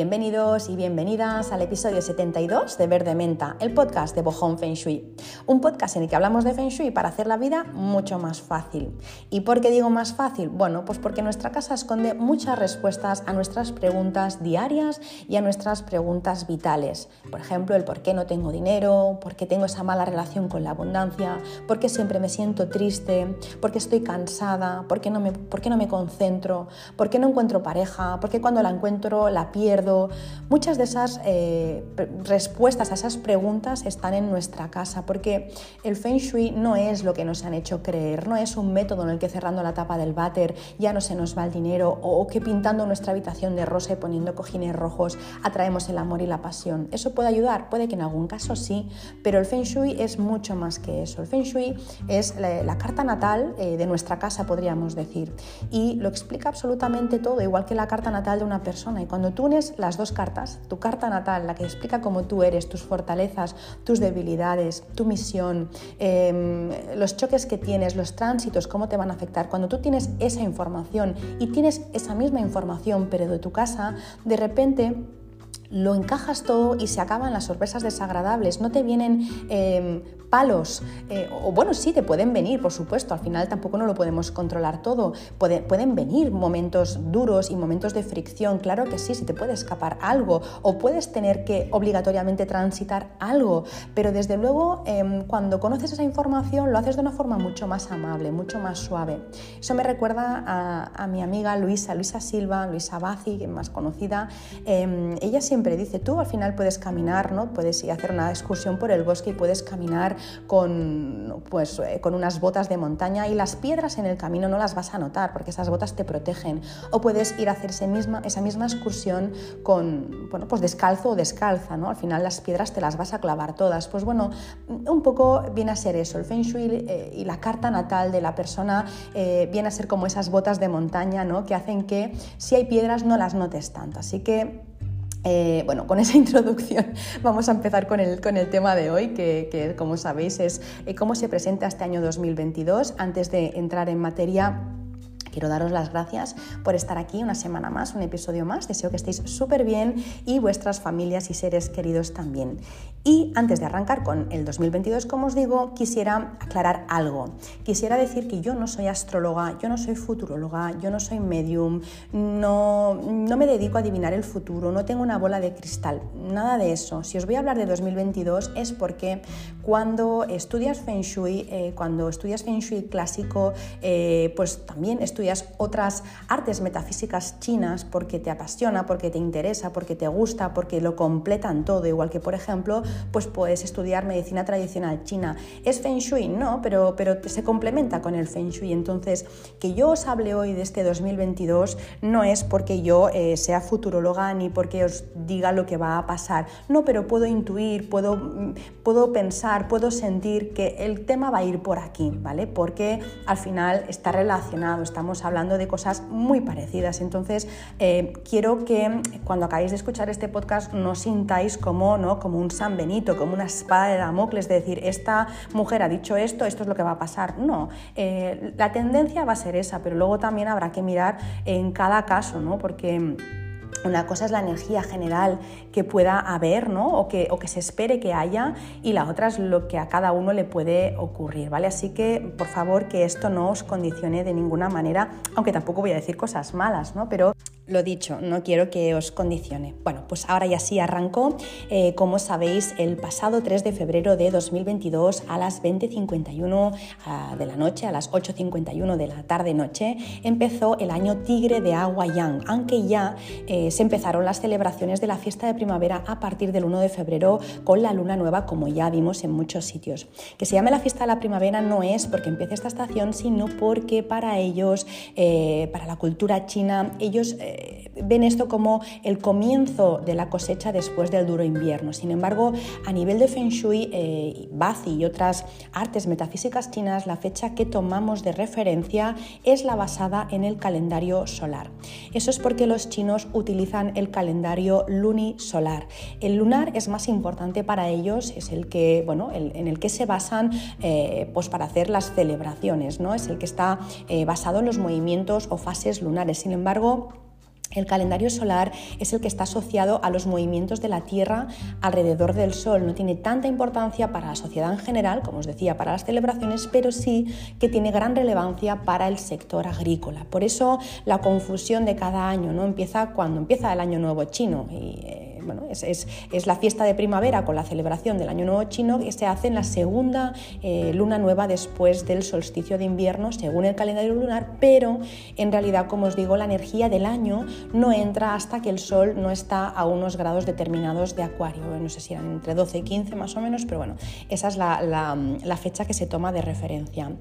Bienvenidos y bienvenidas al episodio 72 de Verde Menta, el podcast de Bohong Feng Shui. Un podcast en el que hablamos de Feng Shui para hacer la vida mucho más fácil. ¿Y por qué digo más fácil? Bueno, pues porque nuestra casa esconde muchas respuestas a nuestras preguntas diarias y a nuestras preguntas vitales. Por ejemplo, el por qué no tengo dinero, por qué tengo esa mala relación con la abundancia, por qué siempre me siento triste, por qué estoy cansada, por qué no me, por qué no me concentro, por qué no encuentro pareja, por qué cuando la encuentro la pierdo Muchas de esas eh, respuestas a esas preguntas están en nuestra casa, porque el Feng Shui no es lo que nos han hecho creer, no es un método en el que cerrando la tapa del váter ya no se nos va el dinero o que pintando nuestra habitación de rosa y poniendo cojines rojos atraemos el amor y la pasión. ¿Eso puede ayudar? Puede que en algún caso sí, pero el Feng Shui es mucho más que eso. El Feng Shui es la, carta natal eh, de nuestra casa, podríamos decir, y lo explica absolutamente todo, igual que la carta natal de una persona. Y cuando tú unes las dos cartas, tu carta natal, la que explica cómo tú eres, tus fortalezas, tus debilidades, tu misión, em, los choques que tienes, los tránsitos, cómo te van a afectar. Cuando tú tienes esa información y tienes esa misma información, pero de tu casa, de repente lo encajas todo y se acaban las sorpresas desagradables, no te vienen em, palos, eh, o bueno, sí, te pueden venir, por supuesto, al final tampoco no lo podemos controlar todo, pueden venir momentos duros y momentos de fricción, claro que sí, si te puede escapar algo, o puedes tener que obligatoriamente transitar algo, pero desde luego em, cuando conoces esa información lo haces de una forma mucho más amable, mucho más suave. Eso me recuerda a, mi amiga Luisa, Luisa Silva, Luisa Bazi, que es más conocida, em, ella siempre siempre dice, tú al final puedes caminar, ¿no? puedes ir a hacer una excursión por el bosque y puedes caminar con, pues, eh, con unas botas de montaña y las piedras en el camino no las vas a notar porque esas botas te protegen. O puedes ir a hacer misma, esa misma excursión con, bueno, pues descalzo o descalza, ¿no? al final las piedras te las vas a clavar todas. Pues bueno, un poco viene a ser eso, el Feng Shui eh, y la carta natal de la persona eh, viene a ser como esas botas de montaña ¿no? que hacen que si hay piedras no las notes tanto. Así que eh, bueno, con esa introducción vamos a empezar con el, con el tema de hoy, que, como sabéis es eh, cómo se presenta este año 2022. Antes de entrar en materia, Quiero daros las gracias por estar aquí una semana más, un episodio más. Deseo que estéis súper bien y vuestras familias y seres queridos también. Y antes de arrancar con el 2022, como os digo, quisiera aclarar algo. Quisiera decir que yo no soy astróloga, yo no soy futuróloga, yo no soy medium, no, no me dedico a adivinar el futuro, no tengo una bola de cristal, nada de eso. Si os voy a hablar de 2022 es porque cuando estudias Feng Shui, eh, cuando estudias Feng Shui clásico, eh, pues también estudias estudias otras artes metafísicas chinas porque te apasiona, porque te interesa, porque te gusta, porque lo completan todo, igual que por ejemplo, pues puedes estudiar medicina tradicional china. ¿Es Feng Shui? No, pero, pero se complementa con el Feng Shui. Entonces, que yo os hable hoy de este 2022 no es porque yo eh, sea futuróloga ni porque os diga lo que va a pasar. No, pero puedo intuir, puedo, mm, puedo pensar, puedo sentir que el tema va a ir por aquí, ¿vale? Porque al final está relacionado, hablando de cosas muy parecidas. Entonces, eh, quiero que cuando acabéis de escuchar este podcast no sintáis como, ¿no? como un San Benito, como una espada de Damocles, de decir, esta mujer ha dicho esto, esto es lo que va a pasar. No, eh, la tendencia va a ser esa, pero luego también habrá que mirar en cada caso, ¿no? porque una cosa es la energía general que pueda haber ¿no? o, que, o que se espere que haya y la otra es lo que a cada uno le puede ocurrir. ¿vale? Así que por favor que esto no os condicione de ninguna manera, aunque tampoco voy a decir cosas malas, ¿no? pero lo dicho, no quiero que os condicione. Bueno, pues ahora ya sí arrancó. Eh, como sabéis, el pasado 3 de febrero de 2022 a las 20.51 ah, de la noche, a las 8.51 de la tarde-noche, empezó el año Tigre de Agua Yang, aunque ya eh, se empezaron las celebraciones de la fiesta de primavera a partir del 1 de febrero con la luna nueva, como ya vimos en muchos sitios. Que se llame la fiesta de la primavera no es porque empiece esta estación, sino porque para ellos, eh, para la cultura china, ellos ven esto como el comienzo de la cosecha después del duro invierno. Sin embargo, a nivel de Feng Shui, eh, Bazi y otras artes metafísicas chinas, la fecha que tomamos de referencia es la basada en el calendario solar. Eso es porque los chinos utilizan el calendario lunisolar. El lunar es más importante para ellos, es el que, bueno, en el que se basan eh, pues para hacer las celebraciones, ¿no? es el que está eh, basado en los movimientos o fases lunares. Sin embargo, El calendario solar es el que está asociado a los movimientos de la Tierra alrededor del Sol. No tiene tanta importancia para la sociedad en general, como os decía, para las celebraciones, pero sí que tiene gran relevancia para el sector agrícola. Por eso la confusión de cada año no empieza cuando empieza el año nuevo chino. Eh, bueno, es, la fiesta de primavera con la celebración del Año Nuevo Chino que se hace en la segunda eh, luna nueva después del solsticio de invierno, según el calendario lunar, pero en realidad, como os digo, la energía del año no entra hasta que el Sol no está a unos grados determinados de Acuario. No sé si eran entre 12 y 15 más o menos, pero bueno, esa es la, fecha que se toma de referencia.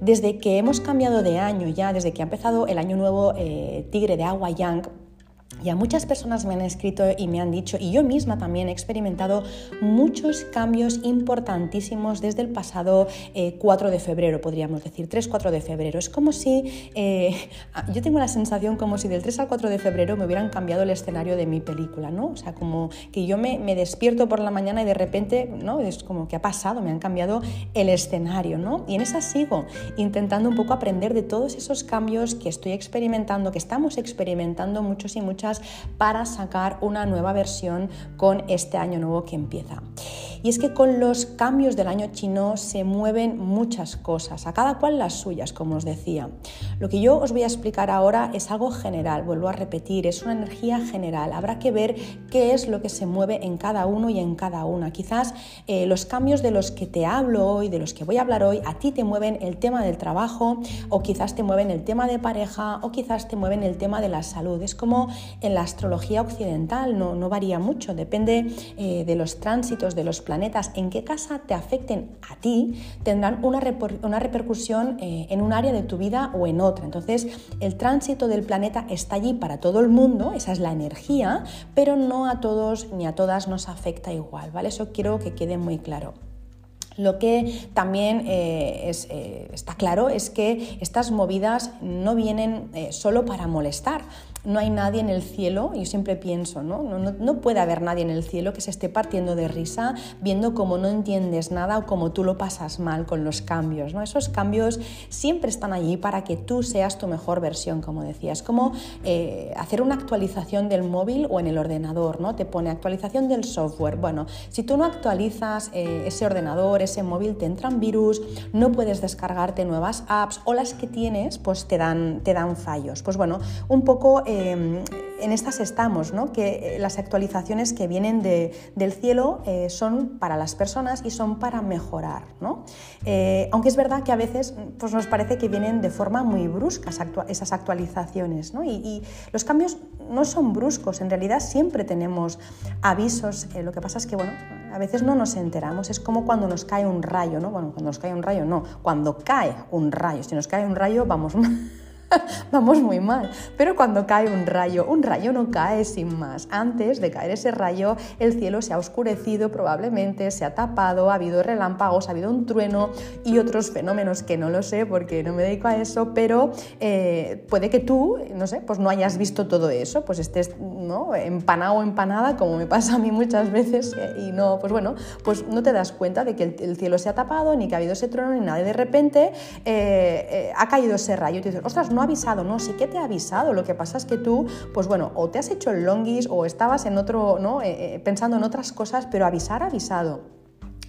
Desde que hemos cambiado de año ya, desde que ha empezado el año nuevo eh, Tigre de Agua Yang, ya muchas personas me han escrito y me han dicho, y yo misma también he experimentado muchos cambios importantísimos desde el pasado 4 eh, de febrero, podríamos decir, 3-4 de febrero. Es como si, eh, yo tengo la sensación como si del 3 al 4 de febrero me hubieran cambiado el escenario de mi película, ¿no? O sea, como que yo me, me despierto por la mañana y de repente, ¿no? Es como que ha pasado, me han cambiado el escenario, ¿no? Y en esa sigo intentando un poco aprender de todos esos cambios que estoy experimentando, que estamos experimentando muchos y para sacar una nueva versión con este año nuevo que empieza. Y es que con los cambios del año chino se mueven muchas cosas, a cada cual las suyas, como os decía. Lo que yo os voy a explicar ahora es algo general, vuelvo a repetir, es una energía general. Habrá que ver qué es lo que se mueve en cada uno y en cada una. Quizás eh, los cambios de los que te hablo hoy, de los que voy a hablar hoy, a ti te mueven el tema del trabajo o quizás te mueven el tema de pareja o quizás te mueven el tema de la salud. Es como en la astrología occidental, no, varía mucho, depende eh, de los tránsitos, de los planetas, en qué casa te afecten a ti, tendrán una, una repercusión eh, en un área de tu vida o en otra. Entonces, el tránsito del planeta está allí para todo el mundo, esa es la energía, pero no a todos ni a todas nos afecta igual, ¿vale? Eso quiero que quede muy claro. Lo que también eh, está claro es que estas movidas no vienen solo para molestar no hay nadie en el cielo, yo siempre pienso, ¿no? No, puede haber nadie en el cielo que se esté partiendo de risa viendo cómo no entiendes nada o cómo tú lo pasas mal con los cambios. ¿no? Esos cambios siempre están allí para que tú seas tu mejor versión, como decía. Es como eh, hacer una actualización del móvil o en el ordenador, ¿no? Te pone actualización del software. Bueno, si tú no actualizas eh, ese ordenador, ese móvil, te entran virus, no puedes descargarte nuevas apps o las que tienes, pues te dan, te dan fallos. Pues bueno, un poco Em, en estas estamos, ¿no? que eh, las actualizaciones que vienen del cielo eh, son para las personas y son para mejorar. ¿no? Eh, aunque es verdad que a veces pues nos parece que vienen de forma muy brusca esas actualizaciones. ¿no? Y, los cambios no son bruscos, en realidad siempre tenemos avisos. lo que pasa es que bueno, a veces no nos enteramos. Es como cuando nos cae un rayo. ¿no? Bueno, cuando nos cae un rayo no, cuando cae un rayo. Si nos cae un rayo vamos vamos muy mal. Pero cuando cae un rayo, un rayo no cae sin más. Antes de caer ese rayo, el cielo se ha oscurecido probablemente, se ha tapado, ha habido relámpagos, ha habido un trueno y otros fenómenos que no lo sé porque no me dedico a eso, pero eh, puede que tú, no sé, pues no hayas visto todo eso, pues estés ¿no? empanado o empanada, como me pasa a mí muchas veces, eh, y no, pues bueno, pues no te das cuenta de que el, cielo se ha tapado, ni que ha habido ese trueno, ni nada, y de repente eh, ha caído ese rayo y te dices, ostras, no ha avisado, no, sí que te ha avisado. Lo que pasa es que tú, pues bueno, o te has hecho el longis o estabas en otro, ¿no? Eh, eh, pensando en otras cosas, pero avisar avisado.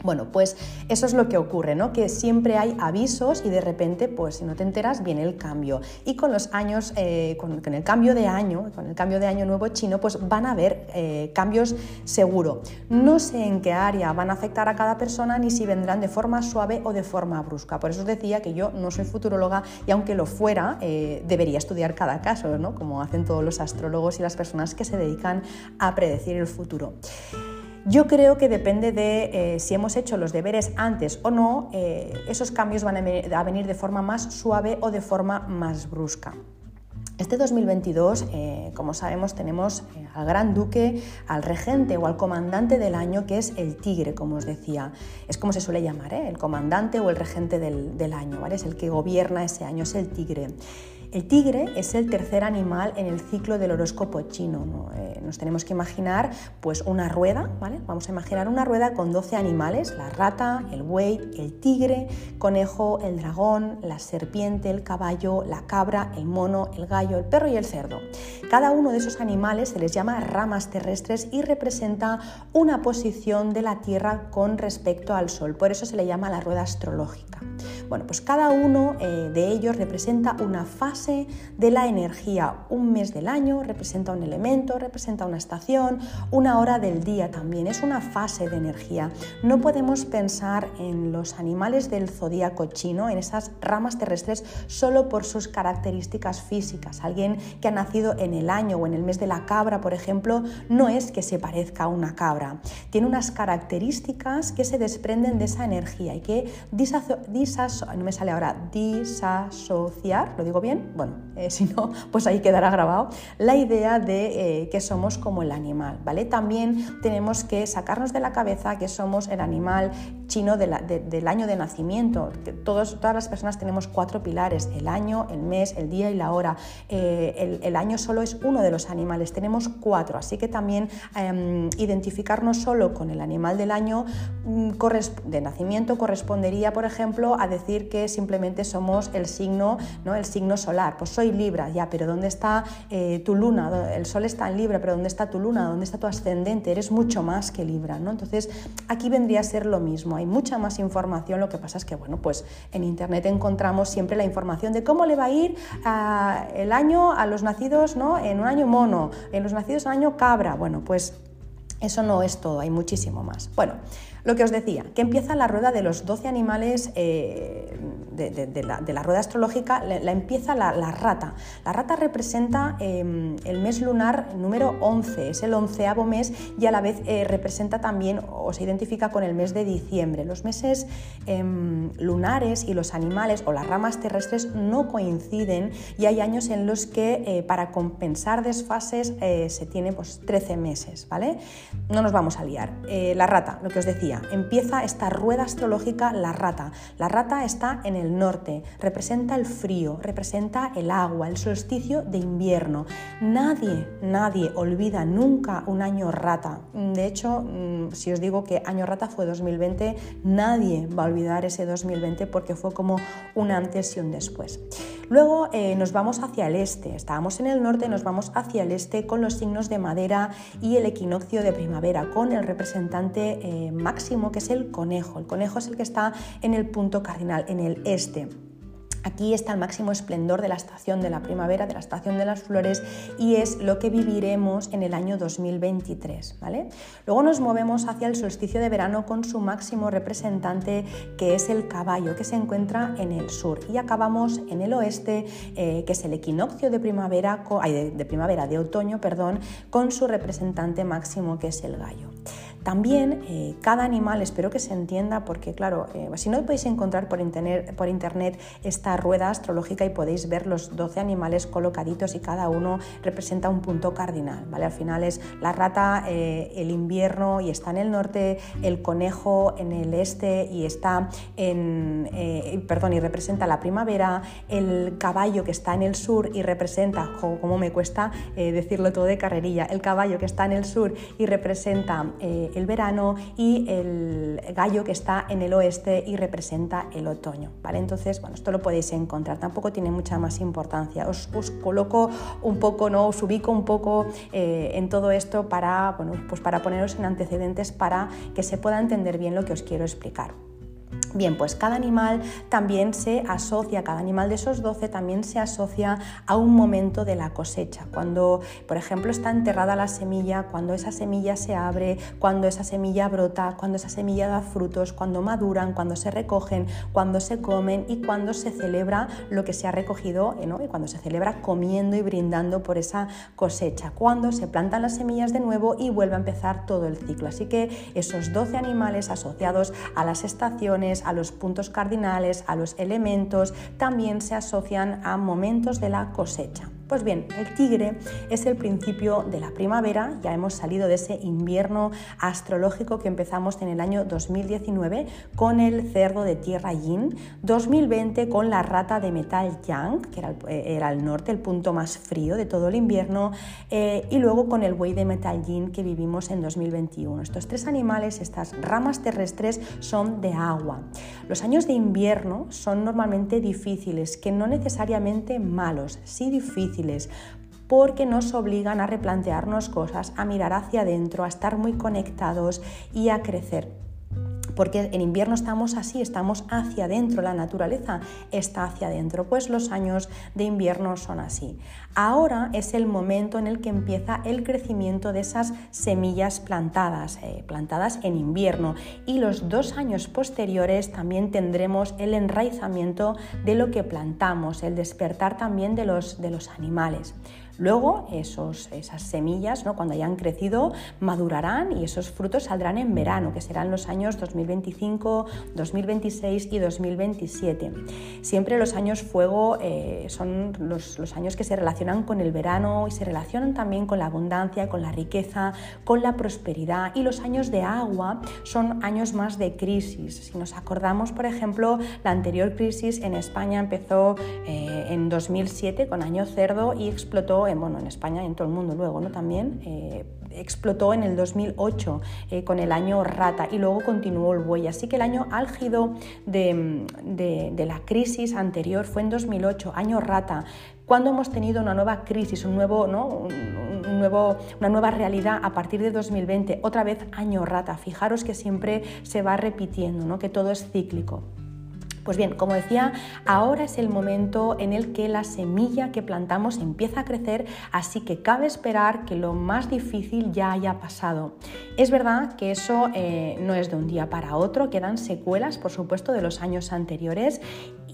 Bueno, pues eso es lo que ocurre, ¿no? Que siempre hay avisos y de repente, pues si no te enteras, viene el cambio. Y con los años, eh, con, el cambio de año, con el cambio de año nuevo chino, pues van a haber eh, cambios seguro. No sé en qué área van a afectar a cada persona ni si vendrán de forma suave o de forma brusca. Por eso os decía que yo no soy futuróloga y aunque lo fuera, eh, debería estudiar cada caso, ¿no? Como hacen todos los astrólogos y las personas que se dedican a predecir el futuro. Yo creo que depende de eh, si hemos hecho los deberes antes o no, eh, esos cambios van a venir de forma más suave o de forma más brusca. Este 2022, eh, como sabemos, tenemos al gran duque, al regente o al comandante del año, que es el tigre, como os decía. Es como se suele llamar, el comandante o el regente del, del año, ¿vale? Es el que gobierna ese año, es el tigre. El tigre es el tercer animal en el ciclo del horóscopo chino. Eh, nos tenemos que imaginar pues una rueda, ¿vale? Vamos a imaginar una rueda con 12 animales, la rata, el buey, el tigre, conejo, el dragón, la serpiente, el caballo, la cabra, el mono, el gallo, el perro y el cerdo. Cada uno de esos animales se les llama ramas terrestres y representa una posición de la Tierra con respecto al Sol. Por eso se le llama la rueda astrológica. Bueno, pues cada uno eh, de ellos representa una fase de la energía. Un mes del año representa un elemento, representa una estación, una hora del día también. Es una fase de energía. No podemos pensar en los animales del zodíaco chino, en esas ramas terrestres, solo por sus características físicas. Alguien que ha nacido en el año o en el mes de la cabra, por ejemplo, no es que se parezca a una cabra. Tiene unas características que se desprenden de esa energía y que no me sale ahora, disasociar, ¿lo digo bien? Bueno, eh, si no, pues ahí quedará grabado, la idea de eh, que somos como el animal, ¿vale? También tenemos que sacarnos de la cabeza que somos el animal chino del año de nacimiento. Todos, todas las personas tenemos cuatro pilares, el año, el mes, el día y la hora. Eh, el, año solo es uno de los animales, tenemos cuatro, así que también em, identificarnos solo con el animal del año mm, de nacimiento correspondería, por ejemplo, a decir que simplemente somos el signo, ¿no? el signo solar. Pues soy Libra, ya, pero ¿dónde está eh, tu luna? El sol está en Libra, pero ¿dónde está tu luna? ¿Dónde está tu ascendente? Eres mucho más que Libra, ¿no? Entonces, aquí vendría a ser lo mismo. Hay mucha más información, lo que pasa es que, bueno, pues en Internet encontramos siempre la información de cómo le va a ir el año a los nacidos, ¿no? En un año mono, en los nacidos en año cabra. Bueno, pues eso no es todo, hay muchísimo más. Bueno, lo que os decía, que empieza la rueda de los 12 animales eh, de, la, rueda astrológica, la, empieza la, rata. La rata representa em, el mes lunar número 11, es el onceavo mes y a la vez eh, representa también o se identifica con el mes de diciembre. Los meses em, lunares y los animales o las ramas terrestres no coinciden y hay años en los que eh, para compensar desfases se tiene pues, 13 meses, ¿vale? No nos vamos a liar. la rata, lo que os decía, empieza esta rueda astrológica la rata. La rata está en el norte, representa el frío, representa el agua, el solsticio de invierno. Nadie, nadie olvida nunca un año rata. De hecho, mm, si os digo que año rata fue 2020, nadie va a olvidar ese 2020 porque fue como un antes y un después. Luego eh, nos vamos hacia el este, estábamos en el norte, nos vamos hacia el este con los signos de madera y el equinoccio de primavera, con el representante eh, máximo que es el conejo. El conejo es el que está en el punto cardinal, en el este. Aquí está el máximo esplendor de la estación de la primavera, de la estación de las flores y es lo que viviremos en el año 2023. ¿vale? Luego nos movemos hacia el solsticio de verano con su máximo representante que es el caballo que se encuentra en el sur y acabamos en el oeste eh, que es el equinoccio de primavera, de primavera, de otoño, perdón, con su representante máximo que es el gallo. También eh, cada animal, espero que se entienda, porque claro, eh, si no podéis encontrar por internet, esta rueda astrológica y podéis ver los 12 animales colocaditos y cada uno representa un punto cardinal, ¿vale? Al final es la rata, eh, el invierno y está en el norte, el conejo en el este y está en, perdón, y representa la primavera, el caballo que está en el sur y representa, como me cuesta decirlo todo de carrerilla, el caballo que está en el sur y representa el verano y el gallo que está en el oeste y representa el otoño. ¿vale? Entonces, bueno, esto lo podéis encontrar, tampoco tiene mucha más importancia. Os, coloco un poco, ¿no? os ubico un poco eh, en todo esto para, bueno, pues para poneros en antecedentes para que se pueda entender bien lo que os quiero explicar. Bien, pues cada animal también se asocia, cada animal de esos 12 también se asocia a un momento de la cosecha. Cuando, por ejemplo, está enterrada la semilla, cuando esa semilla se abre, cuando esa semilla brota, cuando esa semilla da frutos, cuando maduran, cuando se recogen, cuando se comen y cuando se celebra lo que se ha recogido, ¿no? y cuando se celebra comiendo y brindando por esa cosecha, cuando se plantan las semillas de nuevo y vuelve a empezar todo el ciclo. Así que esos 12 animales asociados a las estaciones, a los puntos cardinales, a los elementos, también se asocian a momentos de la cosecha. Pues bien, el tigre es el principio de la primavera, ya hemos salido de ese invierno astrológico que empezamos en el año 2019 con el cerdo de tierra yin, 2020 con la rata de metal yang, que era el, era el norte, el punto más frío de todo el invierno, eh, y luego con el buey de metal yin que vivimos en 2021. Estos tres animales, estas ramas terrestres, son de agua. Los años de invierno son normalmente difíciles, que no necesariamente malos, sí difíciles, porque nos obligan a replantearnos cosas, a mirar hacia adentro, a estar muy conectados y a crecer porque en invierno estamos así, estamos hacia adentro, la naturaleza está hacia adentro, pues los años de invierno son así. Ahora es el momento en el que empieza el crecimiento de esas semillas plantadas, eh, plantadas en invierno, y los dos años posteriores también tendremos el enraizamiento de lo que plantamos, el despertar también de los, de los animales. Luego esos, esas semillas, ¿no? cuando hayan crecido, madurarán y esos frutos saldrán en verano, que serán los años 2025, 2026 y 2027. Siempre los años fuego eh, son los, los años que se relacionan con el verano y se relacionan también con la abundancia, con la riqueza, con la prosperidad. Y los años de agua son años más de crisis. Si nos acordamos, por ejemplo, la anterior crisis en España empezó eh, en 2007 con año cerdo y explotó en, bueno, en España y en todo el mundo luego, ¿no? También eh, explotó en el 2008 eh, con el año rata y luego continuó el buey. Así que el año álgido de, la crisis anterior fue en 2008, año rata, cuando hemos tenido una nueva crisis, un nuevo, ¿no? un, nuevo, una nueva realidad a partir de 2020, otra vez año rata. Fijaros que siempre se va repitiendo, ¿no? que todo es cíclico. Pues bien, como decía, ahora es el momento en el que la semilla que plantamos empieza a crecer, así que cabe esperar que lo más difícil ya haya pasado. Es verdad que eso eh, no es de un día para otro, quedan secuelas, por supuesto, de los años anteriores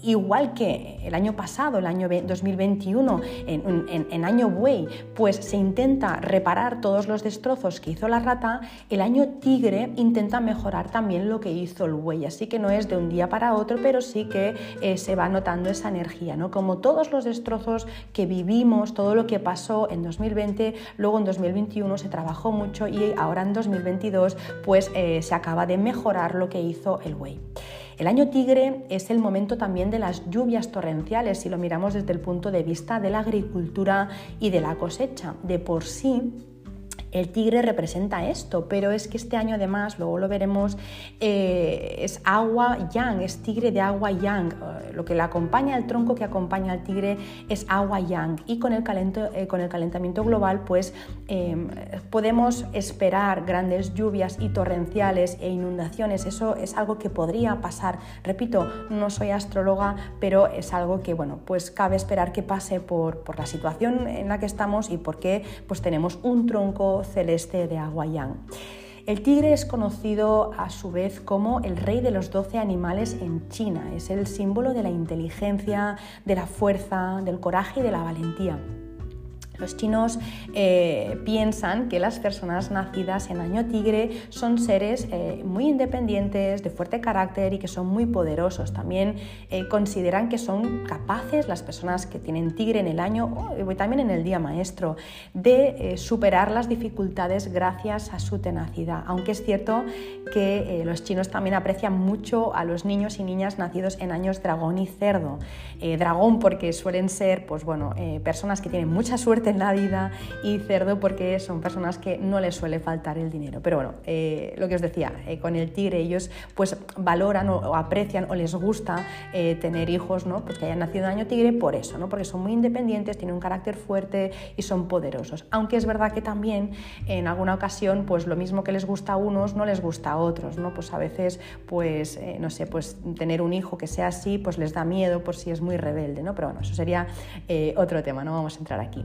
igual que el año pasado, el año 2021, en, año buey, pues se intenta reparar todos los destrozos que hizo la rata, el año tigre intenta mejorar también lo que hizo el buey. Así que no es de un día para otro, pero sí que eh, se va notando esa energía, ¿no? Como todos los destrozos que vivimos, todo lo que pasó en 2020, luego en 2021 se trabajó mucho y ahora en 2022 pues eh, se acaba de mejorar lo que hizo el buey. El año tigre es el momento también de las lluvias torrenciales si lo miramos desde el punto de vista de la agricultura y de la cosecha. De por sí, el tigre representa esto, pero es que este año además, luego lo veremos, eh, es agua yang, es tigre de agua yang. Eh, lo que le acompaña, el tronco que acompaña al tigre es agua yang. Y con el, eh, con el calentamiento global, pues em, podemos esperar grandes lluvias y torrenciales e inundaciones. Eso es algo que podría pasar. Repito, no soy astróloga, pero es algo que, bueno, pues cabe esperar que pase por, por la situación en la que estamos y porque pues tenemos un tronco celeste de Aguayán. El tigre es conocido a su vez como el rey de los doce animales en China. Es el símbolo de la inteligencia, de la fuerza, del coraje y de la valentía. Los chinos eh, piensan que las personas nacidas en año tigre son seres eh, muy independientes, de fuerte carácter y que son muy poderosos. También eh, consideran que son capaces las personas que tienen tigre en el año y también en el día maestro de superar las dificultades gracias a su tenacidad. Aunque es cierto que los chinos también aprecian mucho a los niños y niñas nacidos en años dragón y cerdo. dragón porque suelen ser pues, bueno, personas que tienen mucha suerte en la vida y cerdo porque son personas que no les suele faltar el dinero. Pero bueno, eh, lo que os decía, eh, con el tigre ellos pues valoran o, aprecian o les gusta eh, tener hijos, ¿no? Pues que hayan nacido en año tigre por eso, ¿no? Porque son muy independientes, tienen un carácter fuerte y son poderosos. Aunque es verdad que también en alguna ocasión pues lo mismo que les gusta a unos no les gusta a otros, ¿no? Pues a veces pues no sé, pues tener un hijo que sea así pues les da miedo por si es muy rebelde, ¿no? Pero bueno, eso sería otro tema, no vamos a entrar aquí.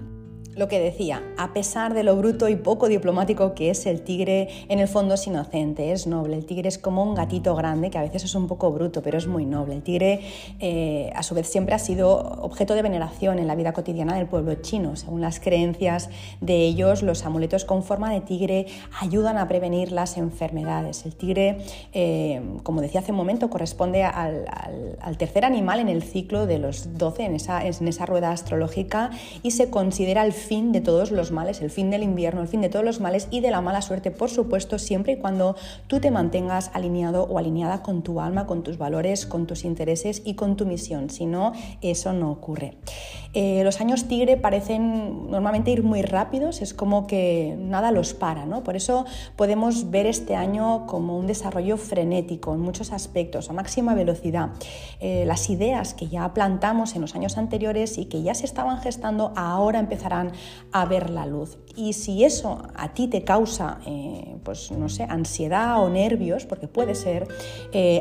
Lo que decía, a pesar de lo bruto y poco diplomático que es el tigre, en el fondo es inocente, es noble. El tigre es como un gatito grande que a veces es un poco bruto, pero es muy noble. El tigre, eh, a su vez, siempre ha sido objeto de veneración en la vida cotidiana del pueblo chino. Según las creencias de ellos, los amuletos con forma de tigre ayudan a prevenir las enfermedades. El tigre, eh, como decía hace un momento, corresponde al, tercer animal en el ciclo de los 12, en esa, en esa rueda astrológica, y se considera el fin de todos los males, el fin del invierno, el fin de todos los males y de la mala suerte, por supuesto, siempre y cuando tú te mantengas alineado o alineada con tu alma, con tus valores, con tus intereses y con tu misión. Si no, eso no ocurre. Eh, los años tigre parecen normalmente ir muy rápidos, es como que nada los para, ¿no? Por eso podemos ver este año como un desarrollo frenético en muchos aspectos, a máxima velocidad. Eh, las ideas que ya plantamos en los años anteriores y que ya se estaban gestando ahora empezarán a ver la luz. Y si eso a ti te causa, eh, pues no sé, ansiedad o nervios, porque puede ser,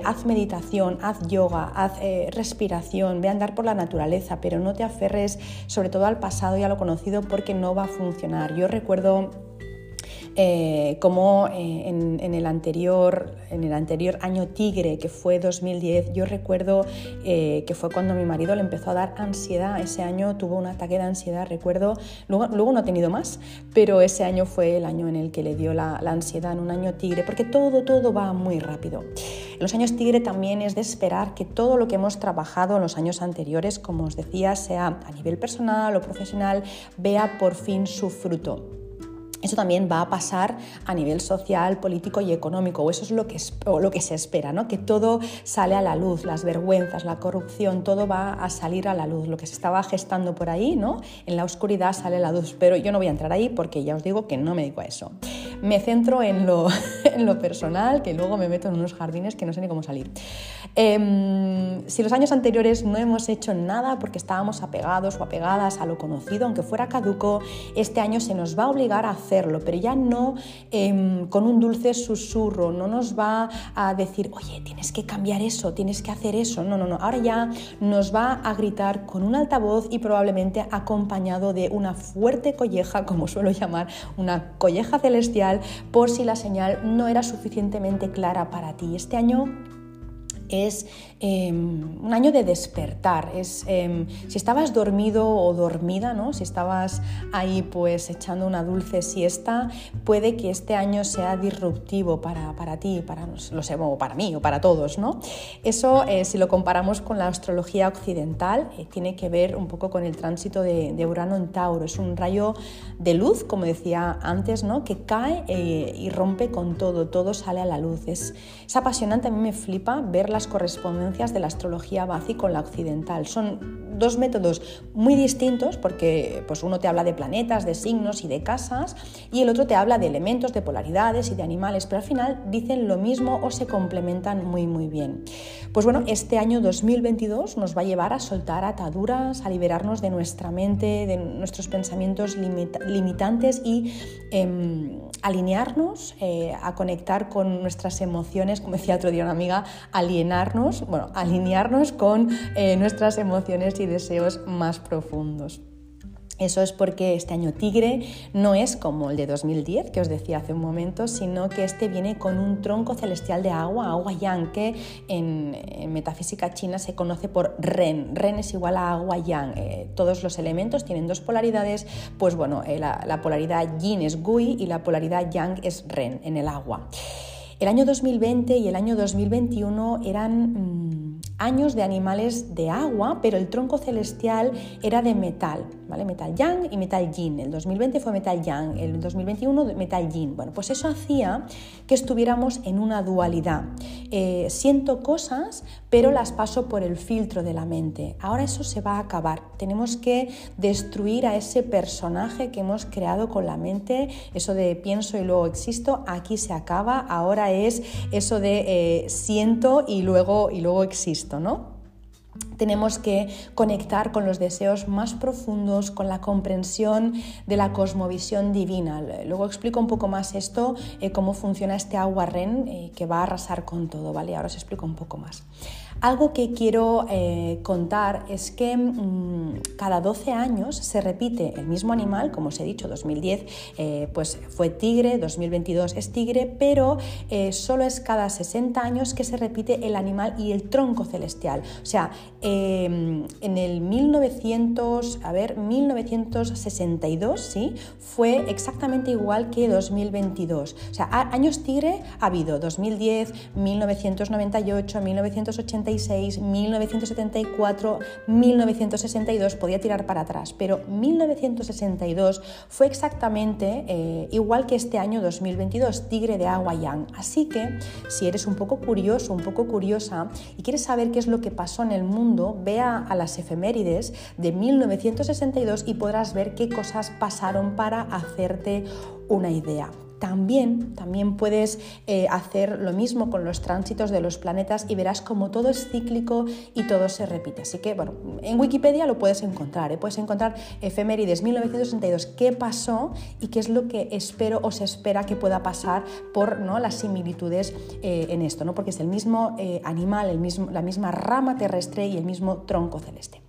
haz meditación, haz yoga, haz respiración, ve a andar por la naturaleza, pero no te aferres sobre todo al pasado y a lo conocido porque no va a funcionar. Yo recuerdo eh, como eh, en, el anterior, en el anterior año tigre, que fue 2010, yo recuerdo eh, que fue cuando mi marido le empezó a dar ansiedad. Ese año tuvo un ataque de ansiedad, recuerdo, luego, no ha tenido más, pero ese año fue el año en el que le dio la, la ansiedad en un año tigre, porque todo, todo va muy rápido. Los años tigre también es de esperar que todo lo que hemos trabajado en los años anteriores, como os decía, sea a nivel personal o profesional, vea por fin su fruto. Eso también va a pasar a nivel social, político y económico, eso es lo que, lo que se espera, ¿no? que todo sale a la luz, las vergüenzas, la corrupción, todo va a salir a la luz. Lo que se estaba gestando por ahí, ¿no? en la oscuridad sale a la luz, pero yo no voy a entrar ahí porque ya os digo que no me dedico a eso. Me centro en lo, en lo personal, que luego me meto en unos jardines que no sé ni cómo salir. Em, si los años anteriores no hemos hecho nada porque estábamos apegados o apegadas a lo conocido, aunque fuera caduco, este año se nos va a obligar a hacer pero ya no em, con un dulce susurro, no nos va a decir, oye, tienes que cambiar eso, tienes que hacer eso, no, no, no, ahora ya nos va a gritar con un altavoz y probablemente acompañado de una fuerte colleja, como suelo llamar, una colleja celestial, por si la señal no era suficientemente clara para ti. Este año es em, un año de despertar. Es, em, si estabas dormido o dormida, ¿no? si estabas ahí pues echando una dulce siesta, puede que este año sea disruptivo para, para ti, para, lo sé, o para mí o para todos. ¿no? Eso, eh, si lo comparamos con la astrología occidental, eh, tiene que ver un poco con el tránsito de, Urano en Tauro. Es un rayo de luz, como decía antes, ¿no? que cae eh, y rompe con todo, todo sale a la luz. Es, es apasionante, a mí me flipa ver las correspondencias de la astrología Bazi con la occidental. Son dos métodos muy distintos porque pues uno te habla de planetas, de signos y de casas y el otro te habla de elementos, de polaridades y de animales, pero al final dicen lo mismo o se complementan muy muy bien. Pues bueno, este año 2022 nos va a llevar a soltar ataduras, a liberarnos de nuestra mente, de nuestros pensamientos limitantes y em, alinearnos, eh, a conectar con nuestras emociones, como decía otro día una amiga, alienarnos, bueno, alinearnos con eh, nuestras emociones y deseos más profundos. Eso es porque este año tigre no es como el de 2010 que os decía hace un momento, sino que este viene con un tronco celestial de agua, agua yang, que en, metafísica china se conoce por ren. Ren es igual a agua yang. Eh, todos los elementos tienen dos polaridades, pues bueno, eh, la, polaridad yin es gui y la polaridad yang es ren en el agua. El año 2020 y el año 2021 eran... Años de animales de agua, pero el tronco celestial era de metal, ¿vale? Metal yang y metal yin. El 2020 fue metal yang, el 2021 metal yin. Bueno, pues eso hacía que estuviéramos en una dualidad. Eh, siento cosas, pero las paso por el filtro de la mente. Ahora eso se va a acabar. Tenemos que destruir a ese personaje que hemos creado con la mente, eso de pienso y luego existo, aquí se acaba. Ahora es eso de eh, siento y luego, y luego existo, ¿no? tenemos que conectar con los deseos más profundos, con la comprensión de la cosmovisión divina. Luego explico un poco más esto, eh, cómo funciona este agua ren eh, que va a arrasar con todo, ¿vale? Ahora os explico un poco más. Algo que quiero eh, contar es que mm, cada 12 años se repite el mismo animal, como os he dicho, 2010 eh, pues fue tigre, 2022 es tigre, pero eh, solo es cada 60 años que se repite el animal y el tronco celestial. O sea, em, en el 1900, a ver, 1962, ¿sí? Fue exactamente igual que 2022. O sea, años tigre ha habido 2010, 1998, 1980 1974, 1962, podía tirar para atrás, pero 1962 fue exactamente eh, igual que este año 2022, Tigre de Agua Yang. Así que si eres un poco curioso, un poco curiosa y quieres saber qué es lo que pasó en el mundo, vea a las efemérides de 1962 y podrás ver qué cosas pasaron para hacerte una idea. También, también puedes eh, hacer lo mismo con los tránsitos de los planetas y verás como todo es cíclico y todo se repite. Así que, bueno, en Wikipedia lo puedes encontrar. ¿eh? Puedes encontrar efemérides 1962, qué pasó y qué es lo que espero o se espera que pueda pasar por ¿no? las similitudes eh, en esto, ¿no? porque es el mismo animal, el mismo, la misma rama terrestre y el mismo tronco celeste.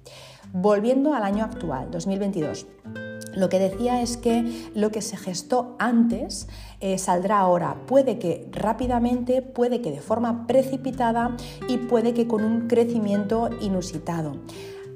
Volviendo al año actual, 2022. Lo que decía es que lo que se gestó antes eh, saldrá ahora. Puede que rápidamente, puede que de forma precipitada y puede que con un crecimiento inusitado.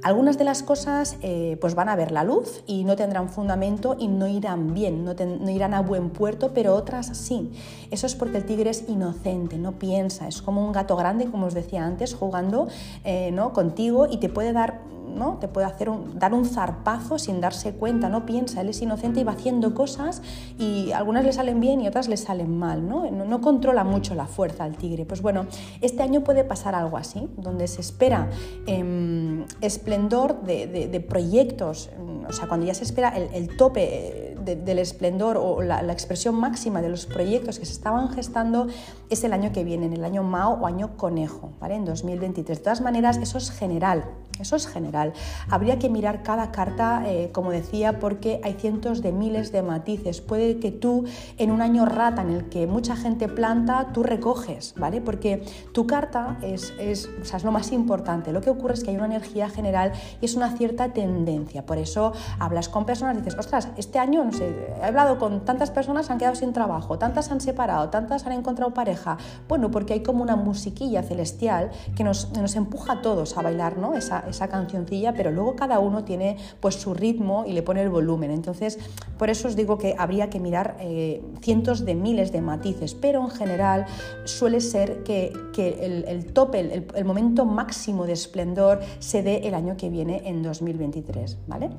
Algunas de las cosas eh, pues van a ver la luz y no tendrán fundamento y no irán bien, no, irán a buen puerto, pero otras sí. Eso es porque el tigre es inocente, no piensa, es como un gato grande, como os decía antes, jugando eh, ¿no? contigo y te puede dar ¿no? Te puede hacer dar un zarpazo sin darse cuenta, no piensa, él es inocente y va haciendo cosas y algunas le salen bien y otras le salen mal, ¿no? No, controla mucho la fuerza al tigre. Pues bueno, este año puede pasar algo así, donde se espera em, esplendor de, proyectos, o sea, cuando ya se espera el, tope del esplendor o la, la, expresión máxima de los proyectos que se estaban gestando es el año que viene, en el año Mao o año conejo, ¿vale? En 2023. De todas maneras, eso es general, eso es general. Habría que mirar cada carta, eh, como decía, porque hay cientos de miles de matices. Puede que tú, en un año rata en el que mucha gente planta, tú recoges, ¿vale? Porque tu carta es, es, lo más importante. Lo que ocurre es que hay una energía general y es una cierta tendencia. Por eso hablas con personas dices, ostras, este año, no sé, he hablado con tantas personas, han quedado sin trabajo, tantas han separado, tantas han encontrado pareja. Bueno, porque hay como una musiquilla celestial que nos, nos empuja a todos a bailar, ¿no? Esa, esa cancioncilla, pero luego cada uno tiene pues su ritmo y le pone el volumen. Entonces, por eso os digo que habría que mirar eh, cientos de miles de matices, pero en general suele ser que, el, el, tope, el, el momento máximo de esplendor se dé el año que viene en 2023, ¿vale?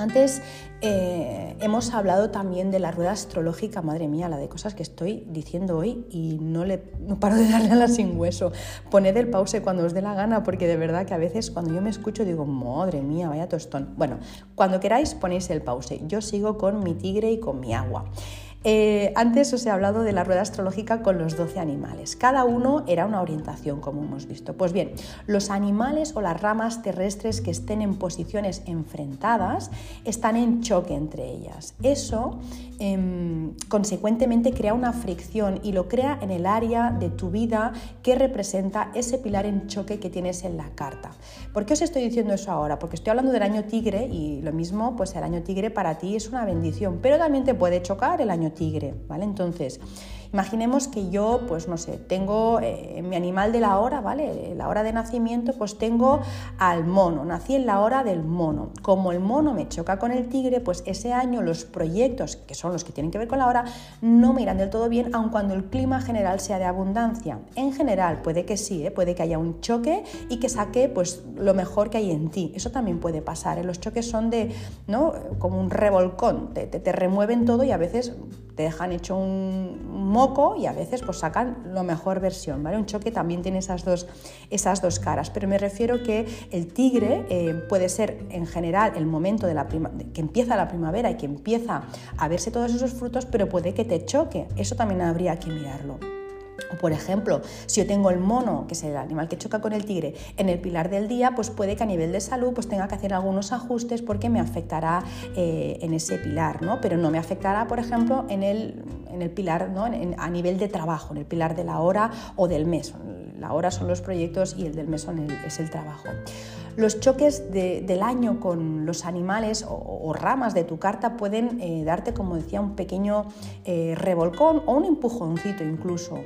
Antes eh, hemos hablado también de la rueda astrológica, madre mía, la de cosas que estoy diciendo hoy y no, le, paro de darle a la sin hueso. Poned el pause cuando os dé la gana porque de verdad que a veces cuando yo me escucho digo, madre mía, vaya tostón. Bueno, cuando queráis ponéis el pause. Yo sigo con mi tigre y con mi agua. Eh, antes os he hablado de la rueda astrológica con los 12 animales. Cada uno era una orientación, como hemos visto. Pues bien, los animales o las ramas terrestres que estén en posiciones enfrentadas están en choque entre ellas. Eso, em, consecuentemente, crea una fricción y lo crea en el área de tu vida que representa ese pilar en choque que tienes en la carta. ¿Por qué os estoy diciendo eso ahora? Porque estoy hablando del año tigre y lo mismo, pues el año tigre para ti es una bendición, pero también te puede chocar el año tigre, ¿vale? Entonces, Imaginemos que yo, pues no sé, tengo eh, mi animal de la hora, ¿vale? La hora de nacimiento, pues tengo al mono, nací en la hora del mono. Como el mono me choca con el tigre, pues ese año los proyectos, que son los que tienen que ver con la hora, no me irán del todo bien, aun cuando el clima general sea de abundancia. En general, puede que sí, ¿eh? puede que haya un choque y que saque pues lo mejor que hay en ti. Eso también puede pasar. ¿eh? Los choques son de, ¿no? Como un revolcón, te, te remueven todo y a veces dejan hecho un moco y a veces pues sacan la mejor versión, ¿vale? Un choque también tiene esas dos, esas dos caras, pero me refiero que el tigre eh, puede ser en general el momento de la que empieza la primavera y que empieza a verse todos esos frutos, pero puede que te choque, eso también habría que mirarlo. Por ejemplo, si yo tengo el mono, que es el animal que choca con el tigre, en el pilar del día, pues puede que a nivel de salud pues tenga que hacer algunos ajustes porque me afectará eh, en ese pilar, ¿no? Pero no me afectará, por ejemplo, en el, en el pilar, ¿no? a nivel de trabajo, en el pilar de la hora o del mes. La hora son los proyectos y el del mes es el trabajo. Los choques del año con los animales o, ramas de tu carta pueden eh, darte, como decía, un pequeño eh, revolcón o un empujoncito incluso.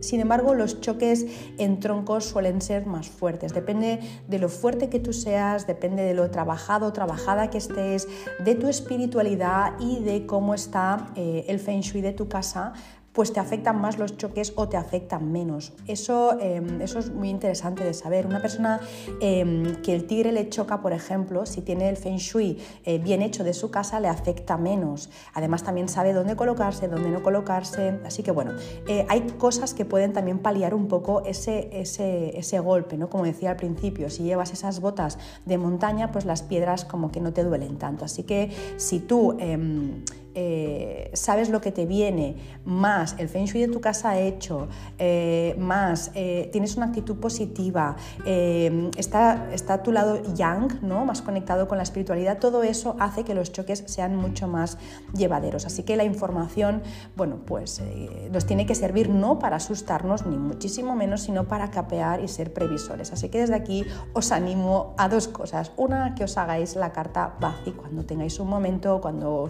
Sin embargo, los choques en troncos suelen ser más fuertes. Depende de lo fuerte que tú seas, depende de lo trabajado o trabajada que estés, de tu espiritualidad y de cómo está eh, el feng shui de tu casa pues te afectan más los choques o te afectan menos. Eso, em, eso es muy interesante de saber. Una persona em, que el tigre le choca, por ejemplo, si tiene el feng shui eh, bien hecho de su casa, le afecta menos. Además también sabe dónde colocarse, dónde no colocarse. Así que bueno, eh, hay cosas que pueden también paliar un poco ese, ese, ese golpe, ¿no? Como decía al principio, si llevas esas botas de montaña, pues las piedras como que no te duelen tanto. Así que si tú em, eh, sabes lo que te viene, más el feng shui de tu casa hecho, eh, más eh, tienes una actitud positiva, está, está a tu lado yang, ¿no? más conectado con la espiritualidad, todo eso hace que los choques sean mucho más llevaderos. Así que la información, bueno, pues nos tiene que servir no para asustarnos, ni muchísimo menos, sino para capear y ser previsores. Así que desde aquí os animo a dos cosas. Una, que os hagáis la carta Bazi cuando tengáis un momento, o cuando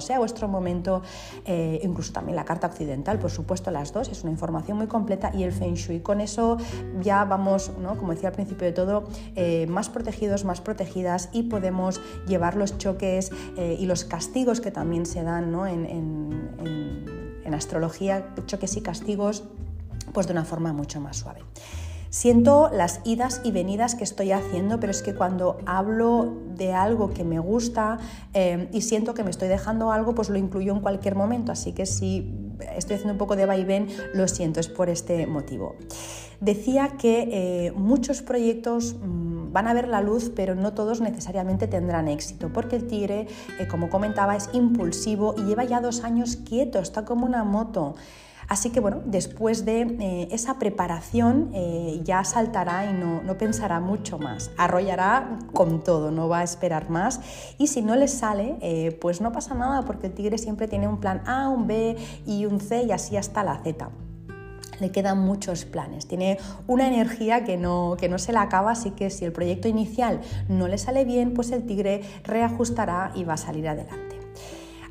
sea vuestro momento, eh, incluso también la carta occidental, por supuesto las dos, es una información muy completa y el Feng Shui. Con eso ya vamos, ¿no? como decía al principio de todo, eh, más protegidos, más protegidas y podemos llevar los choques eh, y los castigos que también se dan ¿no? en, en astrología, choques y castigos, pues de una forma mucho más suave. Siento las idas y venidas que estoy haciendo, pero es que cuando hablo de algo que me gusta eh, y siento que me estoy dejando algo, pues lo incluyo en cualquier momento. Así que si estoy haciendo un poco de vaivén, lo siento, es por este motivo. Decía que eh, muchos proyectos mm, van a ver la luz, pero no todos necesariamente tendrán éxito, porque el tigre, eh, como comentaba, es impulsivo y lleva ya dos años quieto, está como una moto. Así que bueno, después de eh, esa preparación eh, ya saltará y no, pensará mucho más, arrollará con todo, no va a esperar más. Y si no le sale, eh, pues no pasa nada porque el tigre siempre tiene un plan A, un B y un C y así hasta la Z. Le quedan muchos planes, tiene una energía que no, que no se la acaba, así que si el proyecto inicial no le sale bien, pues el tigre reajustará y va a salir adelante.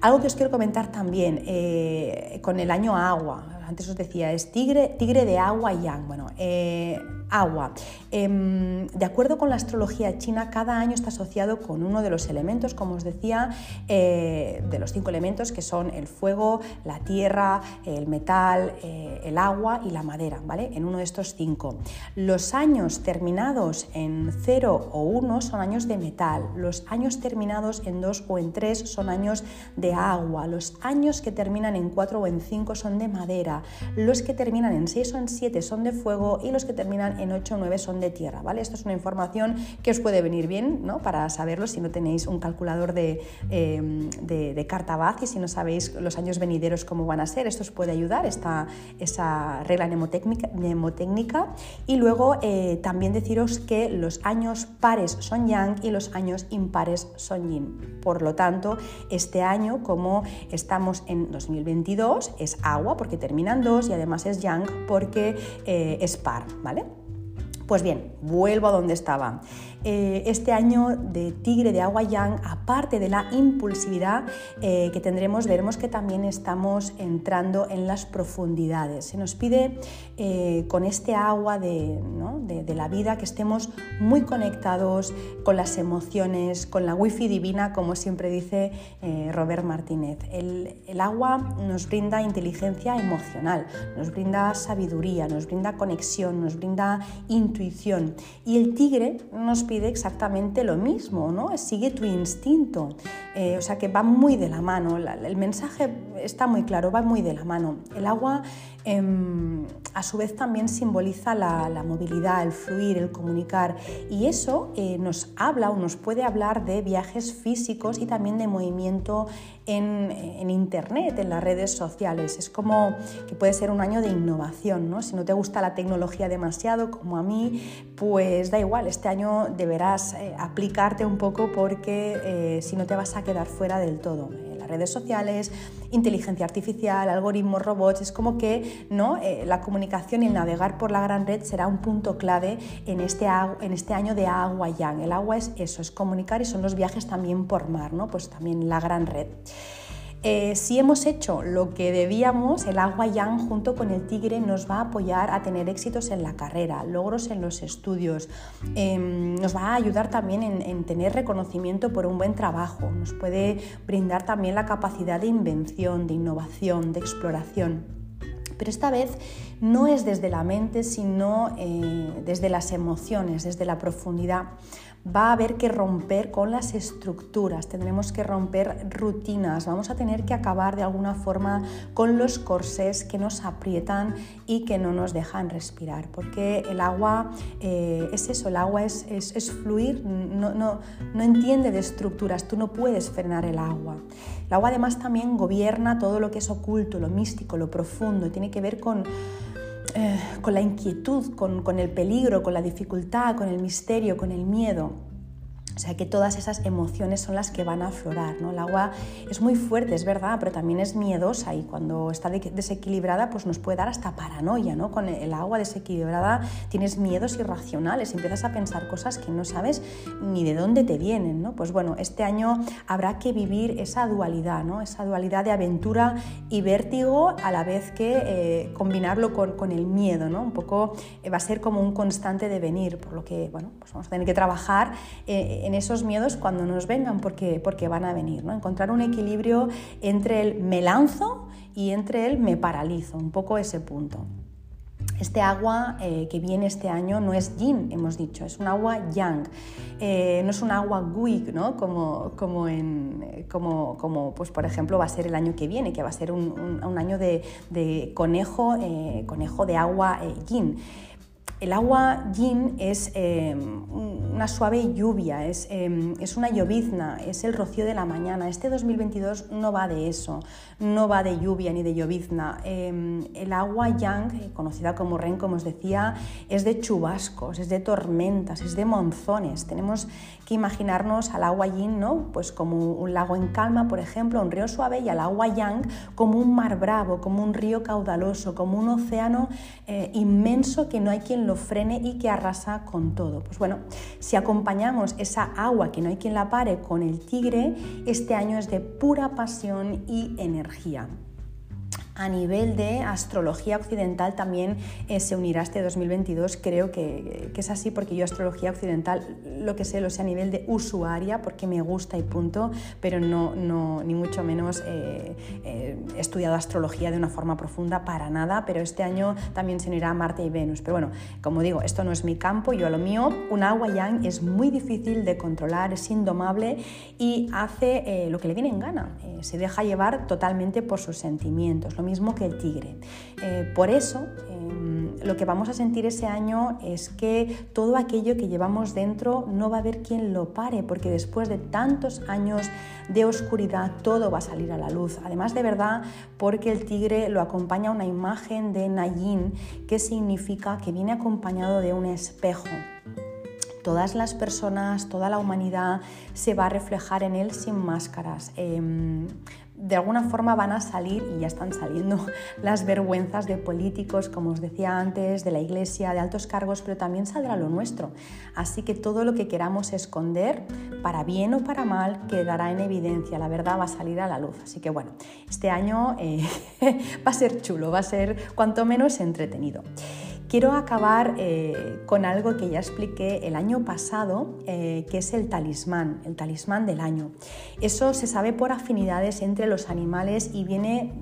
Algo que os quiero comentar también eh, con el año agua, antes os decía, es tigre, tigre de agua y yang. Bueno, eh, agua. Em, de acuerdo con la astrología china, cada año está asociado con uno de los elementos, como os decía, eh, de los cinco elementos que son el fuego, la tierra, el metal, eh, el agua y la madera, ¿vale? En uno de estos cinco. Los años terminados en 0 o 1 son años de metal, los años terminados en 2 o en 3 son años de agua, los años que terminan en 4 o en 5 son de madera, los que terminan en 6 o en 7 son de fuego y los que terminan en 8 o 9 son de tierra, ¿vale? Esto es una información que os puede venir bien, ¿no? Para saberlo si no tenéis un calculador de, eh, de, carta baz y si no sabéis los años venideros cómo van a ser, esto os puede ayudar, esta, esa regla mnemotécnica. Y luego eh, también deciros que los años pares son yang y los años impares son yin. Por lo tanto, este año, como estamos en 2022, es agua porque terminan dos y además es yang porque eh, es par, ¿vale? Pues bien, vuelvo a donde estaba. Eh, este año de Tigre de Agua Yang, aparte de la impulsividad eh, que tendremos, veremos que también estamos entrando en las profundidades. Se nos pide eh, con este agua de, la vida que estemos muy conectados con las emociones, con la wifi divina, como siempre dice Robert Martínez. el agua nos brinda inteligencia emocional, nos brinda sabiduría, nos brinda conexión, nos brinda intuición. Y el tigre nos pide exactamente lo mismo, ¿no? Sigue tu instinto. Eh, o sea que va muy de la mano. el mensaje está muy claro, va muy de la mano. El agua em, a su vez también simboliza la, movilidad, el fluir, el comunicar. Y eso eh, nos habla o nos puede hablar de viajes físicos y también de movimiento en, Internet, en las redes sociales. Es como que puede ser un año de innovación. ¿no? Si no te gusta la tecnología demasiado, como a mí, pues da igual, este año deberás eh, aplicarte un poco porque si no te vas a quedar fuera del todo. Las redes sociales, inteligencia artificial, algoritmos, robots, es como que ¿no? Eh, la comunicación y el navegar por la gran red será un punto clave en este, en este año de agua yang. El agua es eso, es comunicar y son los viajes también por mar, ¿no? pues también la gran red. Eh, si hemos hecho lo que debíamos, el agua yang junto con el tigre nos va a apoyar a tener éxitos en la carrera, logros en los estudios, em, nos va a ayudar también en, tener reconocimiento por un buen trabajo, nos puede brindar también la capacidad de invención, de innovación, de exploración. Pero esta vez no es desde la mente, sino eh, desde las emociones, desde la profundidad va a haber que romper con las estructuras, tendremos que romper rutinas, vamos a tener que acabar de alguna forma con los corsés que nos aprietan y que no nos dejan respirar, porque el agua eh, es eso, el agua es, fluir, no, no, no entiende de estructuras, tú no puedes frenar el agua. El agua además también gobierna todo lo que es oculto, lo místico, lo profundo, tiene que ver con eh, con la inquietud, con, el peligro, con la dificultad, con el misterio, con el miedo. O sea que todas esas emociones son las que van a aflorar. ¿no? El agua es muy fuerte, es verdad, pero también es miedosa y cuando está desequilibrada pues nos puede dar hasta paranoia. ¿no? Con el agua desequilibrada tienes miedos irracionales, empiezas a pensar cosas que no sabes ni de dónde te vienen. ¿no? Pues bueno, este año habrá que vivir esa dualidad, ¿no? esa dualidad de aventura y vértigo a la vez que eh, combinarlo con, el miedo. ¿no? Un poco eh, va a ser como un constante devenir, por lo que bueno, pues vamos a tener que trabajar. Eh, en esos miedos cuando nos vengan, porque, porque van a venir. ¿no? Encontrar un equilibrio entre el me lanzo y entre el me paralizo, un poco ese punto. Este agua eh, que viene este año no es yin, hemos dicho, es un agua yang. Eh, no es un agua gui, ¿no? como, como, en, como, como pues, por ejemplo va a ser el año que viene, que va a ser un, año de, de conejo, eh, conejo de agua yin. El agua yin es una suave lluvia, es, em, es, una llovizna, es el rocío de la mañana. Este 2022 no va de eso, no va de lluvia ni de llovizna. Em, el agua yang, eh, conocida como ren, como os decía, es de chubascos, es de tormentas, es de monzones. Tenemos imaginarnos al agua yin ¿no? pues como un lago en calma, por ejemplo, un río suave, y al agua yang como un mar bravo, como un río caudaloso, como un océano eh, inmenso que no hay quien lo frene y que arrasa con todo. Pues bueno, si acompañamos esa agua que no hay quien la pare con el tigre, este año es de pura pasión y energía a nivel de astrología occidental también eh, se unirá este 2022. Creo que, es así porque yo astrología occidental lo que sé lo sé a nivel de usuaria porque me gusta y punto, pero no, no ni mucho menos eh, eh, he estudiado astrología de una forma profunda para nada, pero este año también se unirá Marte y Venus. Pero bueno, como digo, esto no es mi campo, yo a lo mío, un agua yang es muy difícil de controlar, es indomable y hace lo que le viene en gana, se deja llevar totalmente por sus sentimientos mismo que el tigre. Eh, por eso, em, lo que vamos a sentir ese año es que todo aquello que llevamos dentro no va a haber quien lo pare, porque después de tantos años de oscuridad todo va a salir a la luz. Además de verdad, porque el tigre lo acompaña una imagen de Nayin, que significa que viene acompañado de un espejo todas las personas, toda la humanidad se va a reflejar en él sin máscaras. Em, de alguna forma van a salir, y ya están saliendo, las vergüenzas de políticos, como os decía antes, de la iglesia, de altos cargos, pero también saldrá lo nuestro. Así que todo lo que queramos esconder, para bien o para mal, quedará en evidencia, la verdad va a salir a la luz. Así que bueno, este año eh, va a ser chulo, va a ser cuanto menos entretenido. Quiero acabar eh, con algo que ya expliqué el año pasado, eh, que es el talismán, el talismán del año. Eso se sabe por afinidades entre los animales y viene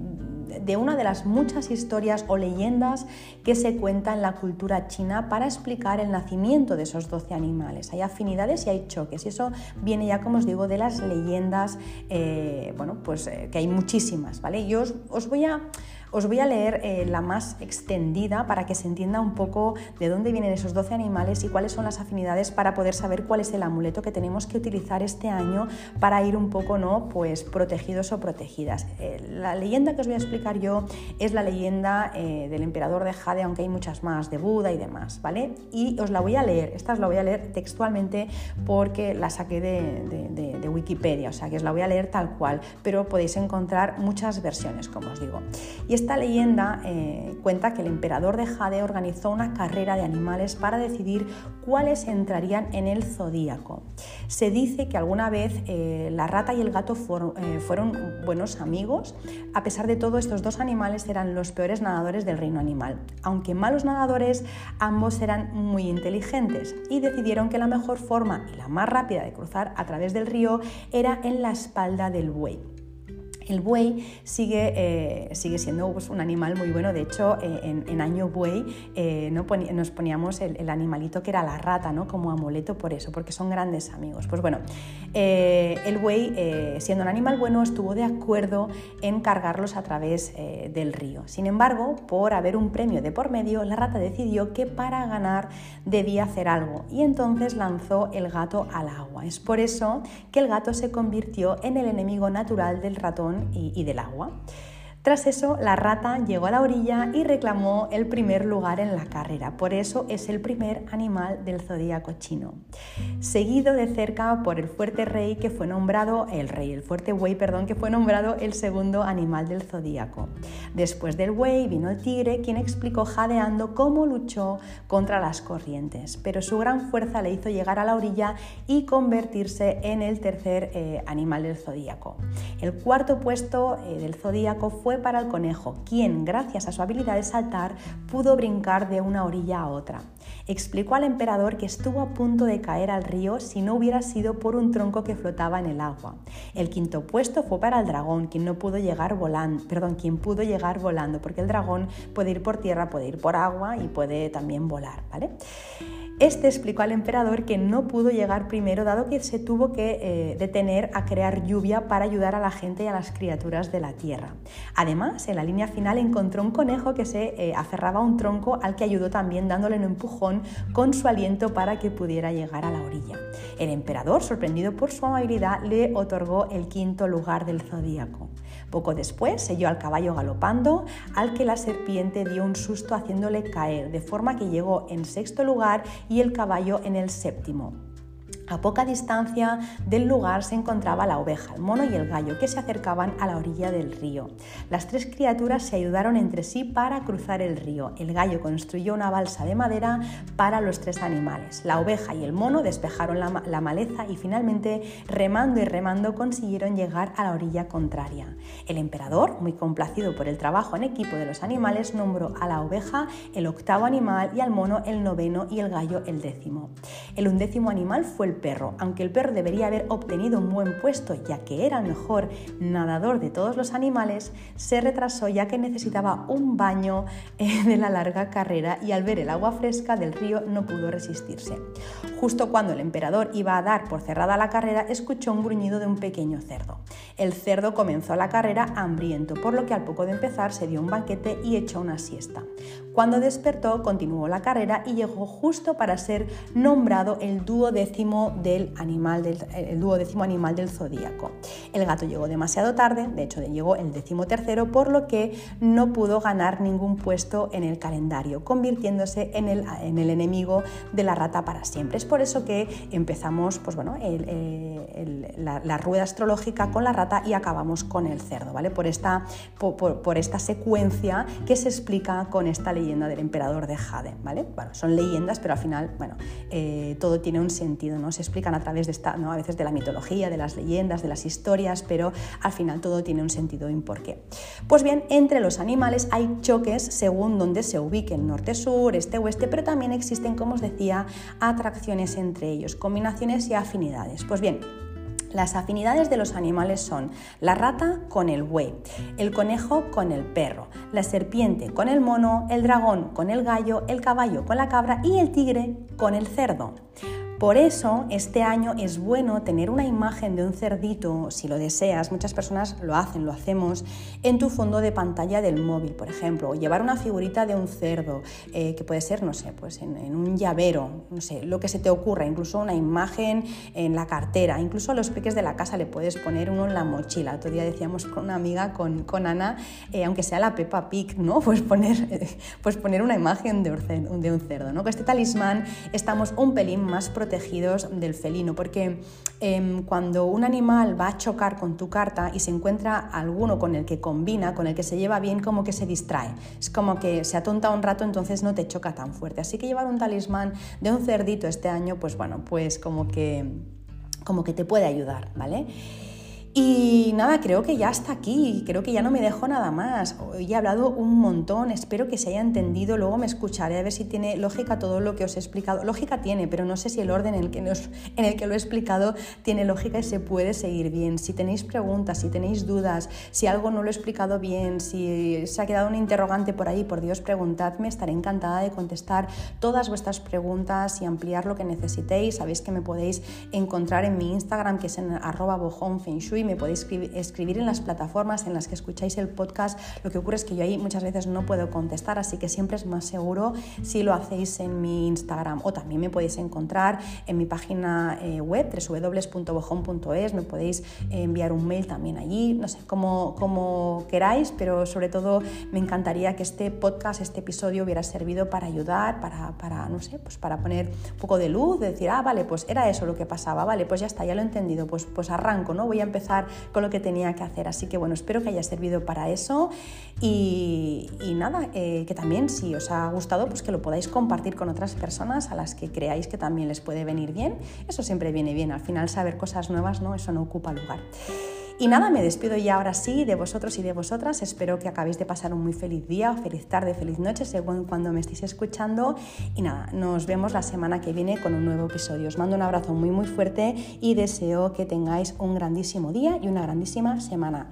de una de las muchas historias o leyendas que se cuenta en la cultura china para explicar el nacimiento de esos 12 animales. Hay afinidades y hay choques y eso viene ya, como os digo, de las leyendas, eh, bueno, pues que hay muchísimas, ¿vale? Yo os voy a os voy a leer eh, la más extendida para que se entienda un poco de dónde vienen esos 12 animales y cuáles son las afinidades para poder saber cuál es el amuleto que tenemos que utilizar este año para ir un poco ¿no? pues, protegidos o protegidas. Eh, la leyenda que os voy a explicar yo es la leyenda eh, del emperador de Jade, aunque hay muchas más, de Buda y demás, ¿vale? Y os la voy a leer, esta os la voy a leer textualmente porque la saqué de, Wikipedia, o sea que os la voy a leer tal cual, pero podéis encontrar muchas versiones, como os digo. Esta leyenda eh, cuenta que el emperador de Jade organizó una carrera de animales para decidir cuáles entrarían en el zodíaco. Se dice que alguna vez eh, la rata y el gato eh, fueron buenos amigos. A pesar de todo, estos dos animales eran los peores nadadores del reino animal. Aunque malos nadadores, ambos eran muy inteligentes y decidieron que la mejor forma y la más rápida de cruzar a través del río era en la espalda del buey. El buey sigue, eh, sigue siendo pues, un animal muy bueno, de hecho eh, en, año buey eh, ¿no? nos poníamos el, animalito que era la rata ¿no? como amuleto por eso, porque son grandes amigos. Pues bueno, el buey siendo un animal bueno estuvo de acuerdo en cargarlos a través del río. Sin embargo, por haber un premio de por medio, la rata decidió que para ganar debía hacer algo y entonces lanzó el gato al agua. Es por eso que el gato se convirtió en el enemigo natural del ratón y, del agua. Tras eso, la rata llegó a la orilla y reclamó el primer lugar en la carrera. Por eso es el primer animal del zodíaco chino. Seguido de cerca por el fuerte rey que fue nombrado, el rey, el fuerte buey, perdón, que fue nombrado el segundo animal del zodíaco. Después del buey vino el tigre, quien explicó jadeando cómo luchó contra las corrientes. Pero su gran fuerza le hizo llegar a la orilla y convertirse en el tercer eh, animal del zodíaco. El cuarto puesto eh, del zodíaco fue para el conejo, quien, gracias a su habilidad de saltar, pudo brincar de una orilla a otra. Explicó al emperador que estuvo a punto de caer al río si no hubiera sido por un tronco que flotaba en el agua. El quinto puesto fue para el dragón, quien no pudo llegar volando, perdón, quien pudo llegar volando, porque el dragón puede ir por tierra, puede ir por agua y puede también volar, ¿vale? Este explicó al emperador que no pudo llegar primero dado que se tuvo que eh, detener a crear lluvia para ayudar a la gente y a las criaturas de la tierra. Además, en la línea final encontró un conejo que se eh, aferraba a un tronco al que ayudó también dándole un empujón con su aliento para que pudiera llegar a la orilla. El emperador, sorprendido por su amabilidad, le otorgó el quinto lugar del zodíaco. Poco después selló al caballo galopando, al que la serpiente dio un susto haciéndole caer, de forma que llegó en sexto lugar y el caballo en el séptimo. A poca distancia del lugar se encontraba la oveja, el mono y el gallo, que se acercaban a la orilla del río. Las tres criaturas se ayudaron entre sí para cruzar el río. El gallo construyó una balsa de madera para los tres animales. La oveja y el mono despejaron la, maleza y finalmente, remando y remando, consiguieron llegar a la orilla contraria. El emperador, muy complacido por el trabajo en equipo de los animales, nombró a la oveja el octavo animal y al mono el noveno y el gallo el décimo. El undécimo animal fue el perro, aunque el perro debería haber obtenido un buen puesto ya que era el mejor nadador de todos los animales, se retrasó ya que necesitaba un baño eh, de la larga carrera y al ver el agua fresca del río no pudo resistirse. Justo cuando el emperador iba a dar por cerrada la carrera, escuchó un gruñido de un pequeño cerdo. El cerdo comenzó la carrera hambriento, por lo que al poco de empezar se dio un banquete y echó una siesta. Cuando despertó, continuó la carrera y llegó justo para ser nombrado el duodécimo del animal del, el duodécimo animal del zodíaco. El gato llegó demasiado tarde, de hecho llegó el décimo tercero, por lo que no pudo ganar ningún puesto en el calendario, convirtiéndose en el, en el enemigo de la rata para siempre. Es por eso que empezamos pues bueno, la, rueda astrológica con la rata y acabamos con el cerdo, ¿vale? Por esta, por esta secuencia que se explica con esta ley leyenda del emperador de Jade, ¿vale? Bueno, son leyendas, pero al final, bueno, eh, todo tiene un sentido, ¿no? Se explican a través de esta, ¿no? A veces de la mitología, de las leyendas, de las historias, pero al final todo tiene un sentido y un porqué. Pues bien, entre los animales hay choques según donde se ubiquen, norte-sur, este-oeste, pero también existen, como os decía, atracciones entre ellos, combinaciones y afinidades. Pues bien, Las afinidades de los animales son la rata con el buey, el conejo con el perro, la serpiente con el mono, el dragón con el gallo, el caballo con la cabra y el tigre con el cerdo. Por eso, este año es bueno tener una imagen de un cerdito, si lo deseas, muchas personas lo hacen, lo hacemos, en tu fondo de pantalla del móvil, por ejemplo, o llevar una figurita de un cerdo, eh, que puede ser, no sé, pues en, un llavero, no sé, lo que se te ocurra, incluso una imagen en la cartera, incluso a los peques de la casa le puedes poner uno en la mochila. Otro día decíamos con una amiga, con, con Ana, eh, aunque sea la Peppa Pig, ¿no? Pues poner, pues poner una imagen de un, cerdo, ¿no? Con este talismán estamos un pelín más protegidos tejidos del felino, porque em, cuando un animal va a chocar con tu carta y se encuentra alguno con el que combina, con el que se lleva bien, como que se distrae. Es como que se atonta un rato, entonces no te choca tan fuerte. Así que llevar un talismán de un cerdito este año, pues bueno, pues como que, como que te puede ayudar, ¿vale? Y nada, creo que ya está aquí, creo que ya no me dejo nada más. Hoy he hablado un montón, espero que se haya entendido, luego me escucharé a ver si tiene lógica todo lo que os he explicado. Lógica tiene, pero no sé si el orden en el que, en el que lo he explicado tiene lógica y se puede seguir bien. Si tenéis preguntas, si tenéis dudas, si algo no lo he explicado bien, si se ha quedado un interrogante por ahí, por Dios, preguntadme, estaré encantada de contestar todas vuestras preguntas y ampliar lo que necesitéis. Sabéis que me podéis encontrar en mi Instagram, que es en arroba bojonfengshui me podéis escribir en las plataformas en las que escucháis el podcast. Lo que ocurre es que yo ahí muchas veces no puedo contestar, así que siempre es más seguro si lo hacéis en mi Instagram. O también me podéis encontrar en mi página eh, web www.bojón.es, me podéis enviar un mail también allí, no sé, como, como queráis, pero sobre todo me encantaría que este podcast, este episodio hubiera servido para ayudar, para, para no sé, pues para poner un poco de luz, de decir, ah, vale, pues era eso lo que pasaba, vale, pues ya está, ya lo he entendido, pues, pues arranco, ¿no? Voy a empezar con lo que tenía que hacer. Así que bueno, espero que haya servido para eso y, nada, eh, que también si os ha gustado, pues que lo podáis compartir con otras personas a las que creáis que también les puede venir bien. Eso siempre viene bien, al final saber cosas nuevas, ¿no? Eso no ocupa lugar. Y nada, me despido ya ahora sí de vosotros y de vosotras. Espero que acabéis de pasar un muy feliz día, feliz tarde, feliz noche, según cuando me estéis escuchando. Y nada, nos vemos la semana que viene con un nuevo episodio. Os mando un abrazo muy muy fuerte y deseo que tengáis un grandísimo día y una grandísima semana.